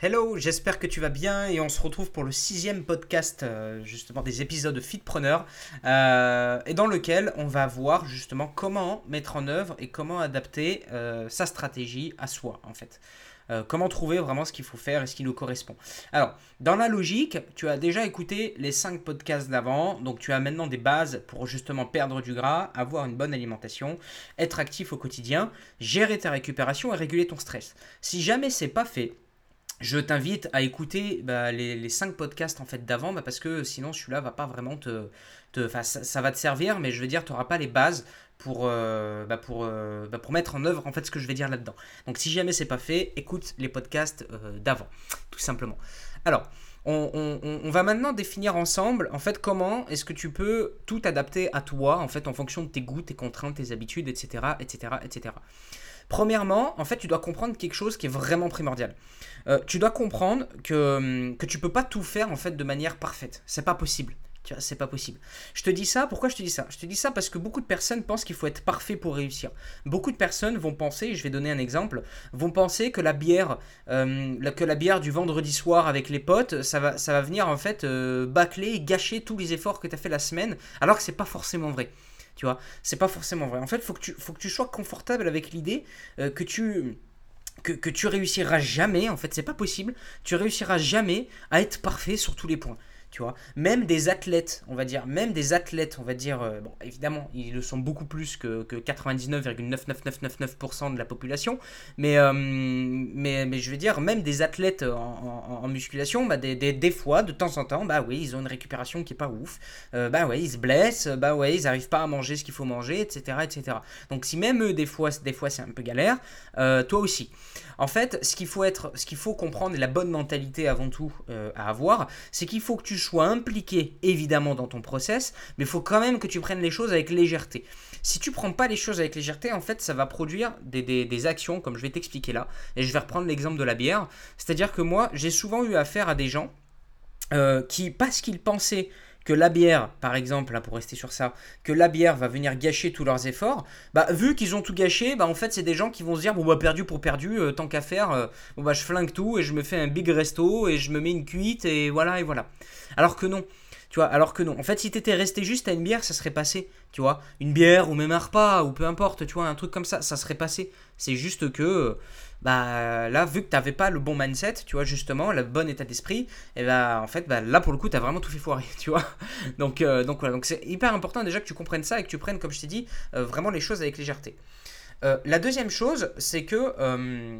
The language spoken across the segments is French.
Hello, j'espère que tu vas bien et on se retrouve pour le sixième podcast euh, justement des épisodes de Fitpreneur euh, et dans lequel on va voir justement comment mettre en œuvre et comment adapter euh, sa stratégie à soi en fait. Comment trouver vraiment ce qu'il faut faire et ce qui nous correspond. Alors, dans la logique, tu as déjà écouté les cinq podcasts d'avant, donc tu as maintenant des bases pour justement perdre du gras, avoir une bonne alimentation, être actif au quotidien, gérer ta récupération et réguler ton stress. Si jamais c'est pas fait, je t'invite à écouter bah, les, les 5 podcasts en fait d'avant bah, parce que sinon celui-là va pas vraiment te, ça, va te servir mais je veux dire tu n'auras pas les bases pour, euh, bah, euh, pour mettre en œuvre en fait ce que je vais dire là-dedans. Donc si jamais c'est pas fait, écoute les podcasts euh, d'avant tout simplement. Alors on, va maintenant définir ensemble en fait comment est-ce que tu peux tout adapter à toi en fait en fonction de tes goûts, tes contraintes, tes habitudes, etc. etc. etc. Premièrement, en fait, tu dois comprendre quelque chose qui est vraiment primordial. Euh, tu dois comprendre que, hum, que tu peux pas tout faire en fait de manière parfaite. C'est pas possible. C'est pas possible. Je te dis ça, pourquoi je te dis ça? Je te dis ça parce que beaucoup de personnes pensent qu'il faut être parfait pour réussir. Beaucoup de personnes vont penser, je vais donner un exemple, vont penser que la bière, euh, que la bière du vendredi soir avec les potes, ça va, ça va venir en fait euh, bâcler et gâcher tous les efforts que tu as fait la semaine, alors que c'est pas forcément vrai. Tu vois, c'est pas forcément vrai. En fait, faut que tu, faut que tu sois confortable avec l'idée euh, que tu que, que, tu réussiras jamais, en fait, c'est pas possible, tu réussiras jamais à être parfait sur tous les points tu vois. Même des athlètes, on va dire, même des athlètes, on va dire, euh, bon, évidemment, ils le sont beaucoup plus que, que 99,99999% de la population, mais, euh, mais, mais je veux dire, même des athlètes en, musculation, bah, des, des, des, fois, de temps en temps, bah oui, ils ont une récupération qui est pas ouf, euh, bah ouais, ils se blessent, bah ouais, ils arrivent pas à manger ce qu'il faut manger, etc., etc. Donc si même eux, des fois, des fois c'est un peu galère, euh, toi aussi. En fait, ce qu'il faut être, ce qu'il faut comprendre et la bonne mentalité avant tout euh, à avoir, c'est qu'il faut que tu sois impliqué évidemment dans ton process, mais il faut quand même que tu prennes les choses avec légèreté. Si tu prends pas les choses avec légèreté, en fait, ça va produire des, des, actions, comme je vais t'expliquer là. Et je vais reprendre l'exemple de la bière. C'est-à-dire que moi, j'ai souvent eu affaire à des gens euh, qui, parce qu'ils pensaient que la bière, par exemple, là pour rester sur ça, que la bière va venir gâcher tous leurs efforts, bah vu qu'ils ont tout gâché, bah en fait c'est des gens qui vont se dire bon bah perdu pour perdu, euh, tant qu'à faire, euh, bon bah je flingue tout et je me fais un big resto et je me mets une cuite et voilà et voilà. Alors que non. Tu vois, alors que non. En fait, si t'étais resté juste à une bière, ça serait passé. Tu vois, une bière ou même un repas ou peu importe, tu vois, un truc comme ça, ça serait passé. C'est juste que bah là vu que t'avais pas le bon mindset tu vois justement le bon état d'esprit et bah en fait bah, là pour le coup t'as vraiment tout fait foirer tu vois donc euh, donc voilà donc c'est hyper important déjà que tu comprennes ça et que tu prennes comme je t'ai dit euh, vraiment les choses avec légèreté euh, la deuxième chose, c'est que euh,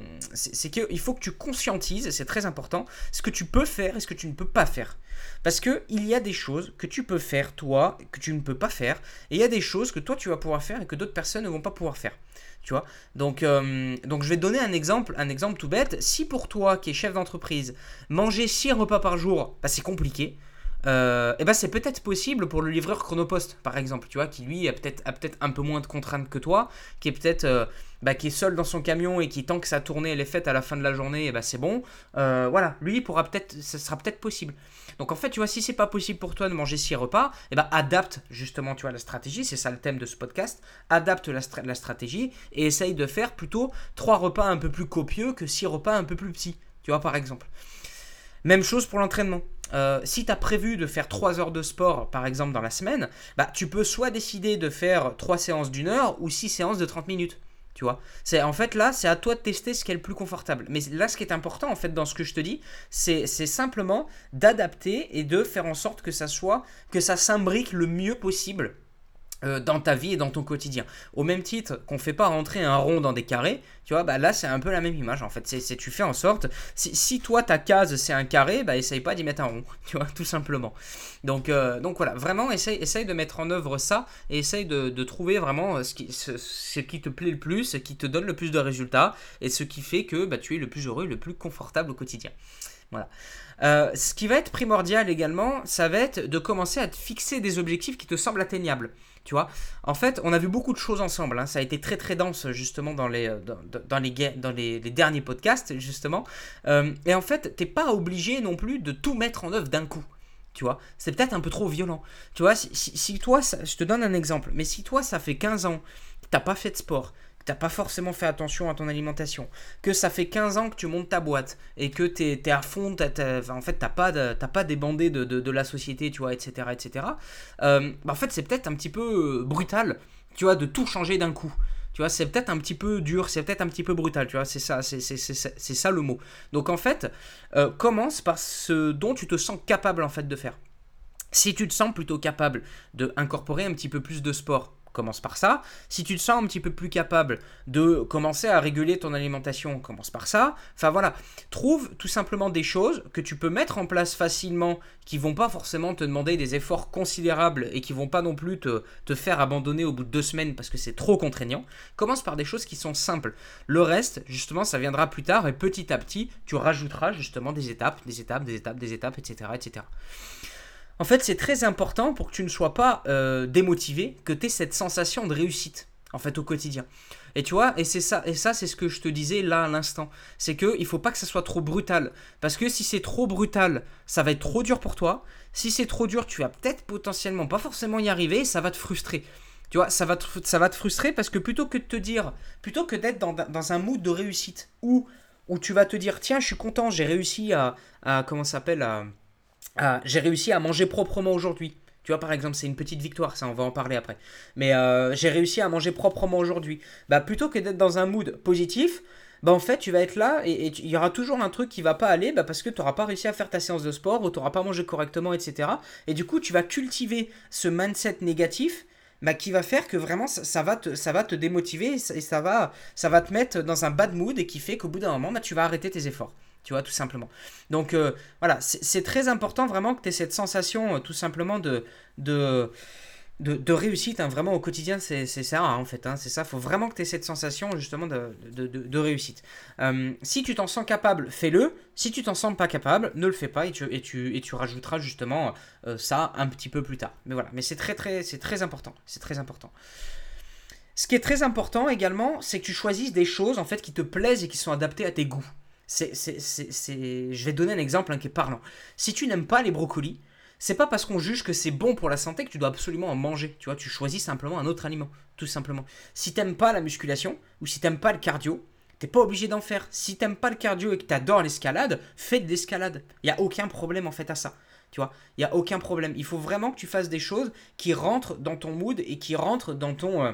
qu'il faut que tu conscientises, c'est très important, ce que tu peux faire et ce que tu ne peux pas faire. Parce que il y a des choses que tu peux faire toi que tu ne peux pas faire, et il y a des choses que toi tu vas pouvoir faire et que d'autres personnes ne vont pas pouvoir faire. Tu vois? Donc, euh, donc je vais te donner un exemple, un exemple tout bête. Si pour toi qui es chef d'entreprise, manger 6 repas par jour, bah, c'est compliqué euh, et ben c'est peut-être possible pour le livreur Chronopost par exemple tu vois qui lui a peut-être peut-être un peu moins de contraintes que toi qui est peut-être euh, bah, seul dans son camion et qui tant que sa tournée elle est faite à la fin de la journée et bah c'est bon. Euh, voilà lui pourra peut-être ça sera peut-être possible. Donc en fait tu vois si c'est pas possible pour toi de manger six repas et ben adapte justement tu vois la stratégie c'est ça le thème de ce podcast adapte la, la stratégie et essaye de faire plutôt trois repas un peu plus copieux que six repas un peu plus petits tu vois par exemple même chose pour l'entraînement. Euh, si tu as prévu de faire 3 heures de sport, par exemple, dans la semaine, bah, tu peux soit décider de faire 3 séances d'une heure ou 6 séances de 30 minutes. Tu vois c'est En fait, là, c'est à toi de tester ce qui est le plus confortable. Mais là, ce qui est important, en fait, dans ce que je te dis, c'est simplement d'adapter et de faire en sorte que ça soit, que ça s'imbrique le mieux possible euh, dans ta vie et dans ton quotidien. Au même titre qu'on ne fait pas rentrer un rond dans des carrés, tu vois, bah là c'est un peu la même image en fait. C'est tu fais en sorte, si, toi ta case c'est un carré, bah essaye pas d'y mettre un rond, tu vois, tout simplement. Donc, euh, donc voilà, vraiment essaye, essaye de mettre en œuvre ça et essaye de, trouver vraiment ce qui, ce, ce, qui te plaît le plus, ce qui te donne le plus de résultats et ce qui fait que bah, tu es le plus heureux, le plus confortable au quotidien. Voilà. Euh, ce qui va être primordial également, ça va être de commencer à te fixer des objectifs qui te semblent atteignables. Tu vois En fait, on a vu beaucoup de choses ensemble. Hein. Ça a été très très dense justement dans les, dans, dans les, dans les, derniers podcasts, justement. Euh, et en fait, t'es pas obligé non plus de tout mettre en œuvre d'un coup. Tu vois C'est peut-être un peu trop violent. Tu vois, si, si, toi, ça, je te donne un exemple, mais si toi, ça fait 15 ans t'as pas fait de sport, t'as pas forcément fait attention à ton alimentation, que ça fait 15 ans que tu montes ta boîte et que tu es, à fond, en fait t'as pas, pas débandé de, de, la société, tu vois, etc. etc. Euh, bah, en fait c'est peut-être un petit peu euh, brutal, tu vois, de tout changer d'un coup. Tu vois, c'est peut-être un petit peu dur, c'est peut-être un petit peu brutal, tu vois, c'est ça, c'est ça le mot. Donc en fait, euh, commence par ce dont tu te sens capable en fait de faire. Si tu te sens plutôt capable de incorporer un petit peu plus de sport, commence par ça. Si tu te sens un petit peu plus capable de commencer à réguler ton alimentation, commence par ça. Enfin voilà, trouve tout simplement des choses que tu peux mettre en place facilement, qui vont pas forcément te demander des efforts considérables et qui vont pas non plus te, te faire abandonner au bout de deux semaines parce que c'est trop contraignant. Commence par des choses qui sont simples. Le reste, justement, ça viendra plus tard et petit à petit, tu rajouteras justement des étapes, des étapes, des étapes, des étapes, etc. etc. En fait, c'est très important pour que tu ne sois pas euh, démotivé, que tu aies cette sensation de réussite, en fait, au quotidien. Et tu vois, et c'est ça, et ça, c'est ce que je te disais là à l'instant. C'est que il faut pas que ça soit trop brutal. Parce que si c'est trop brutal, ça va être trop dur pour toi. Si c'est trop dur, tu vas peut-être potentiellement pas forcément y arriver et ça va te frustrer. Tu vois, ça va te, frustrer parce que plutôt que de te dire, plutôt que d'être dans, un mood de réussite où, où tu vas te dire, tiens, je suis content, j'ai réussi à, à comment s'appelle, ah, j'ai réussi à manger proprement aujourd'hui. Tu vois, par exemple, c'est une petite victoire, ça, on va en parler après. Mais euh, j'ai réussi à manger proprement aujourd'hui. Bah, plutôt que d'être dans un mood positif, bah, en fait, tu vas être là et il y aura toujours un truc qui va pas aller bah, parce que tu n'auras pas réussi à faire ta séance de sport ou tu n'auras pas mangé correctement, etc. Et du coup, tu vas cultiver ce mindset négatif bah, qui va faire que vraiment ça, va, te, ça va te démotiver et ça, va, ça va te mettre dans un bad mood et qui fait qu'au bout d'un moment, bah, tu vas arrêter tes efforts tu vois, tout simplement. Donc euh, voilà, c'est très important vraiment que tu aies cette sensation euh, tout simplement de, de, de, réussite, hein, vraiment au quotidien, c'est ça hein, en fait, hein, c'est ça, faut vraiment que tu aies cette sensation justement de, de réussite. Euh, si tu t'en sens capable, fais-le, si tu t'en sens pas capable, ne le fais pas et tu, et tu, et tu rajouteras justement ça un petit peu plus tard. Mais voilà, mais c'est très très, très important, c'est très important. Ce qui est très important également, c'est que tu choisisses des choses en fait qui te plaisent et qui sont adaptées à tes goûts. C'est, Je vais donner un exemple hein, qui est parlant. Si tu n'aimes pas les brocolis, c'est pas parce qu'on juge que c'est bon pour la santé que tu dois absolument en manger. Tu vois, tu choisis simplement un autre aliment, tout simplement. Si t'aimes pas la musculation ou si t'aimes pas le cardio, t'es pas obligé d'en faire. Si t'aimes pas le cardio et que t'adores l'escalade, fais de l'escalade. Il y a aucun problème en fait à ça. Tu vois, il y a aucun problème. Il faut vraiment que tu fasses des choses qui rentrent dans ton mood et qui rentrent dans ton euh,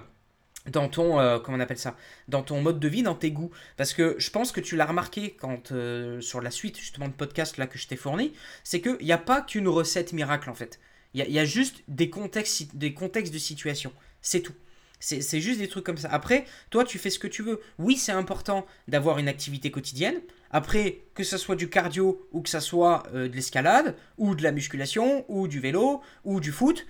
dans ton euh, comment on appelle ça dans ton mode de vie dans tes goûts. Parce que je pense que tu l'as remarqué quand euh, sur la suite justement de podcast là que je t'ai fourni c'est que il n'y a pas qu'une recette miracle en fait. Il y, a juste des contextes des contextes de situation. C'est tout. C'est juste des trucs comme ça. Après toi tu fais ce que tu veux. Oui c'est important d'avoir une activité quotidienne. Après que ce soit du cardio ou que ce soit euh, de l'escalade ou de la musculation ou du vélo ou du foot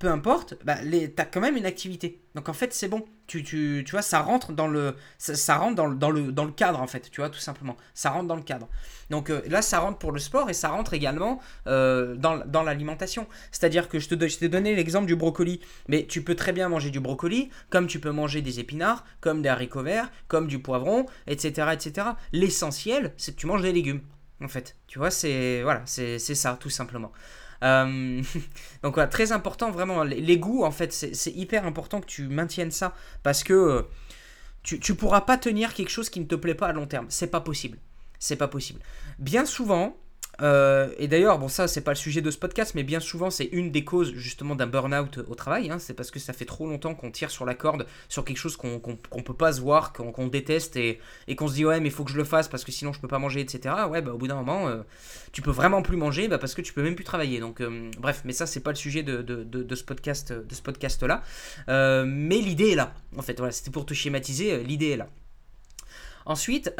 peu importe, bah, tu as quand même une activité. Donc en fait, c'est bon. Tu, tu, tu, vois, ça rentre dans le, ça, rentre dans le, cadre, en fait, tu vois, tout simplement. Ça rentre dans le cadre. Donc euh, là, ça rentre pour le sport et ça rentre également euh, dans, l'alimentation. C'est-à-dire que je te t'ai donné l'exemple du brocoli, mais tu peux très bien manger du brocoli, comme tu peux manger des épinards, comme des haricots verts, comme du poivron, etc. etc. L'essentiel, c'est que tu manges des légumes, en fait. Tu vois, c'est voilà, c'est ça, tout simplement. Euh, donc voilà, très important vraiment. Les, goûts, en fait, c'est hyper important que tu maintiennes ça parce que euh, tu, tu pourras pas tenir quelque chose qui ne te plaît pas à long terme. C'est pas possible. C'est pas possible. Bien souvent, euh, et d'ailleurs, bon, ça, c'est pas le sujet de ce podcast, mais bien souvent, c'est une des causes justement d'un burn-out au travail. Hein. c'est parce que ça fait trop longtemps qu'on tire sur la corde sur quelque chose qu'on qu peut pas se voir, qu'on déteste et, qu'on se dit, ouais, mais faut que je le fasse parce que sinon je peux pas manger, etc. Ouais, bah, au bout d'un moment, euh, tu peux vraiment plus manger bah, parce que tu peux même plus travailler. Donc, euh, bref, mais ça, c'est pas le sujet de, ce podcast, de ce podcast là. mais l'idée est là. En fait, voilà, c'était pour te schématiser, l'idée est là. Ensuite,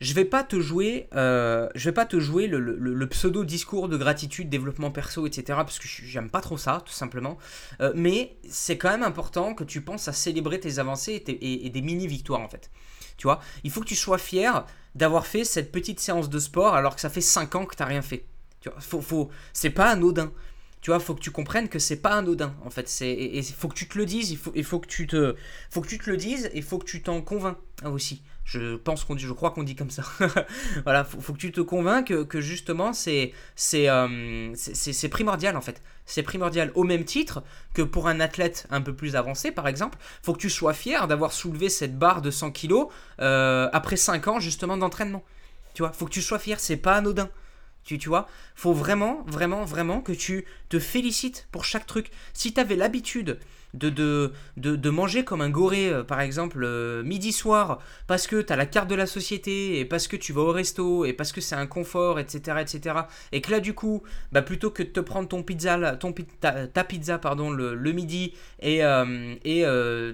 je vais pas te jouer, euh, je vais pas te jouer le, pseudo discours de gratitude, développement perso, etc. Parce que j'aime pas trop ça, tout simplement. Euh, mais c'est quand même important que tu penses à célébrer tes avancées et, des mini victoires en fait. Tu vois, il faut que tu sois fier d'avoir fait cette petite séance de sport alors que ça fait 5 ans que tu n'as rien fait. Tu vois, faut, faut, c'est pas anodin. Tu vois, faut que tu comprennes que c'est pas anodin en fait. C'est et faut que tu te le dises, il faut, faut que tu te, faut que tu te le dises et faut que tu t'en convaincs aussi. Je pense qu'on dit, je crois qu'on dit comme ça. voilà, faut, faut que tu te convainques que, justement c'est c'est euh, c'est primordial en fait. C'est primordial au même titre que pour un athlète un peu plus avancé par exemple. Faut que tu sois fier d'avoir soulevé cette barre de 100 kg euh, après 5 ans justement d'entraînement. Tu vois, faut que tu sois fier. C'est pas anodin. Tu, tu vois, faut vraiment, vraiment, vraiment que tu te félicites pour chaque truc. Si tu avais l'habitude de, de, manger comme un goré, euh, par exemple, euh, midi soir, parce que tu as la carte de la société, et parce que tu vas au resto, et parce que c'est un confort, etc., etc., et que là, du coup, bah, plutôt que de te prendre ton pizza, ton, ta, pizza pardon, le, midi, et, euh, et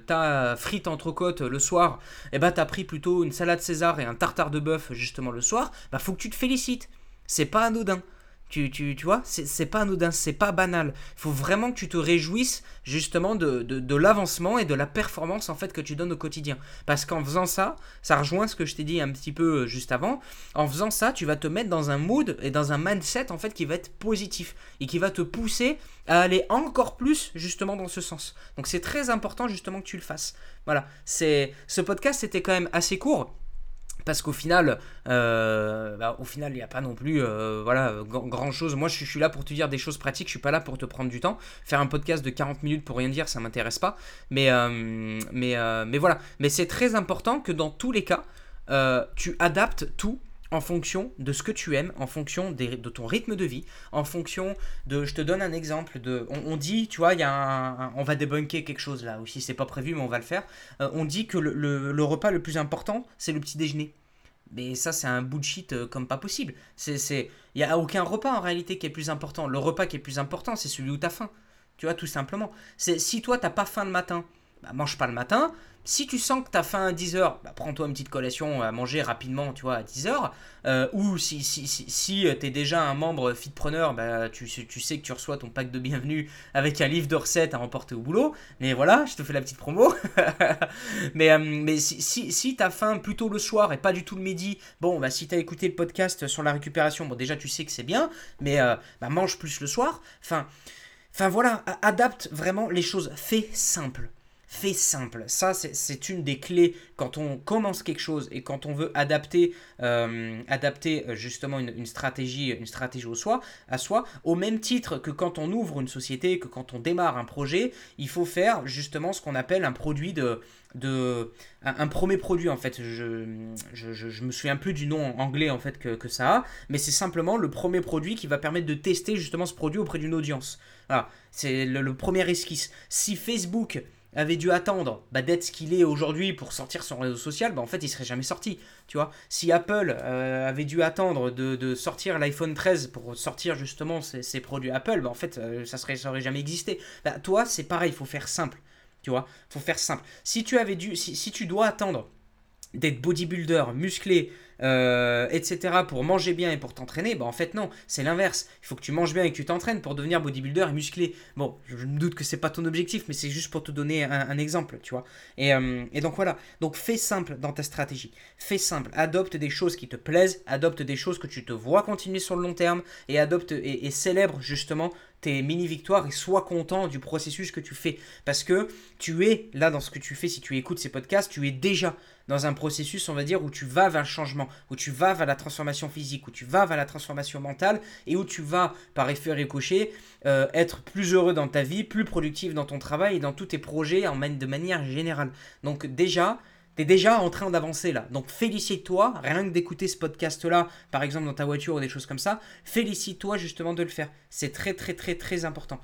ta frite entre côtes le soir, et bah, tu as pris plutôt une salade César et un tartare de bœuf, justement, le soir, bah, faut que tu te félicites. C'est pas anodin. Tu, tu, vois, c'est pas anodin, c'est pas banal. Il faut vraiment que tu te réjouisses justement de, de, l'avancement et de la performance en fait que tu donnes au quotidien. Parce qu'en faisant ça, ça rejoint ce que je t'ai dit un petit peu euh, juste avant. En faisant ça, tu vas te mettre dans un mood et dans un mindset en fait qui va être positif et qui va te pousser à aller encore plus justement dans ce sens. Donc c'est très important justement que tu le fasses. Voilà, c'est ce podcast était quand même assez court parce qu'au final, euh, bah, au final, il n'y a pas non plus euh, voilà, grand chose. Moi, je suis là pour te dire des choses pratiques, je suis pas là pour te prendre du temps. Faire un podcast de 40 minutes pour rien dire, ça m'intéresse pas. Euh, mais voilà. Mais c'est très important que dans tous les cas, tu adaptes tout en fonction de ce que tu aimes, en fonction de ton rythme de vie, en fonction de... Je te donne un exemple de... On, dit, tu vois, il y a on va débunker quelque chose là aussi, c'est pas prévu mais on va le faire. Euh, on dit que le, repas le plus important, c'est le petit déjeuner. Mais ça, c'est un bullshit euh, comme pas possible. Il n'y a aucun repas en réalité qui est plus important. Le repas qui est plus important, c'est celui où tu as faim. Tu vois, tout simplement. Si toi, t'as pas faim le matin, bah, mange pas le matin. Si tu sens que tu as faim à 10h, bah, prends-toi une petite collation à manger rapidement, tu vois, à 10h. Euh, ou si, si, si, euh, tu es déjà un membre fitpreneur, bah, tu, tu sais que tu reçois ton pack de bienvenue avec un livre de recettes à emporter au boulot. Mais voilà, je te fais la petite promo. mais euh, mais si, si, si tu as faim plutôt le soir et pas du tout le midi, bon, bah, si tu as écouté le podcast sur la récupération, bon, déjà tu sais que c'est bien, mais mange plus le soir. Enfin, enfin voilà, adapte vraiment les choses. Fais simple fais simple. Ça, c'est une des clés quand on commence quelque chose et quand on veut adapter, euh, adapter euh, justement une, stratégie, une stratégie au soi, à soi, au même titre que quand on ouvre une société, que quand on démarre un projet, il faut faire justement ce qu'on appelle un produit de, de un, premier produit en fait. Je, je, je, me souviens plus du nom anglais en fait que, que ça a mais c'est simplement le premier produit qui va permettre de tester justement ce produit auprès d'une audience. Voilà. C'est le, le, premier esquisse. Si Facebook avait dû attendre bah, d'être ce qu'il est aujourd'hui pour sortir son réseau social, bah, en fait, il serait jamais sorti. Tu vois, si Apple euh, avait dû attendre de, sortir l'iPhone 13 pour sortir justement ses, produits Apple, bah, en fait, euh, ça serait, jamais existé. Bah, toi, c'est pareil, il faut faire simple. Tu vois, faut faire simple. Si tu avais dû, si tu dois attendre d'être bodybuilder, musclé, euh, etc. pour manger bien et pour t'entraîner, bah en fait non, c'est l'inverse. Il faut que tu manges bien et que tu t'entraînes pour devenir bodybuilder et musclé. Bon, je me doute que c'est pas ton objectif, mais c'est juste pour te donner un, exemple, tu vois. Euh, et, donc voilà, donc fais simple dans ta stratégie. Fais simple, adopte des choses qui te plaisent, adopte des choses que tu te vois continuer sur le long terme et adopte et, et célèbre justement tes mini-victoires et sois content du processus que tu fais. Parce que tu es là dans ce que tu fais, si tu écoutes ces podcasts, tu es déjà dans un processus, on va dire, où tu vas vers le changement, où tu vas vers la transformation physique, où tu vas vers la transformation mentale et où tu vas, par effet ricochet, euh, être plus heureux dans ta vie, plus productif dans ton travail et dans tous tes projets en, de manière générale. Donc déjà, tu es déjà en train d'avancer là. Donc félicite-toi, rien que d'écouter ce podcast-là, par exemple dans ta voiture ou des choses comme ça, félicite-toi justement de le faire. C'est très très très très important.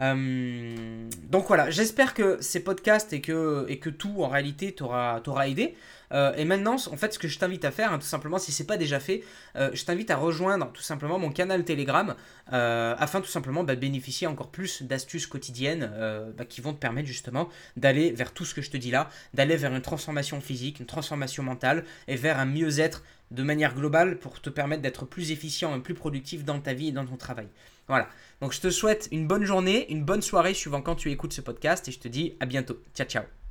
Euh, donc voilà, j'espère que ces podcasts et que, et que tout en réalité t'aura aidé. Euh, et maintenant, en fait, ce que je t'invite à faire, hein, tout simplement, si c'est pas déjà fait, euh, je t'invite à rejoindre tout simplement mon canal Telegram afin tout simplement bah, de bénéficier encore plus d'astuces quotidiennes bah, qui vont te permettre justement d'aller vers tout ce que je te dis là, d'aller vers une transformation physique, une transformation mentale et vers un mieux-être de manière globale pour te permettre d'être plus efficient et plus productif dans ta vie et dans ton travail. Voilà. Donc je te souhaite une bonne journée, une bonne soirée suivant quand tu écoutes ce podcast et je te dis à bientôt. Ciao ciao.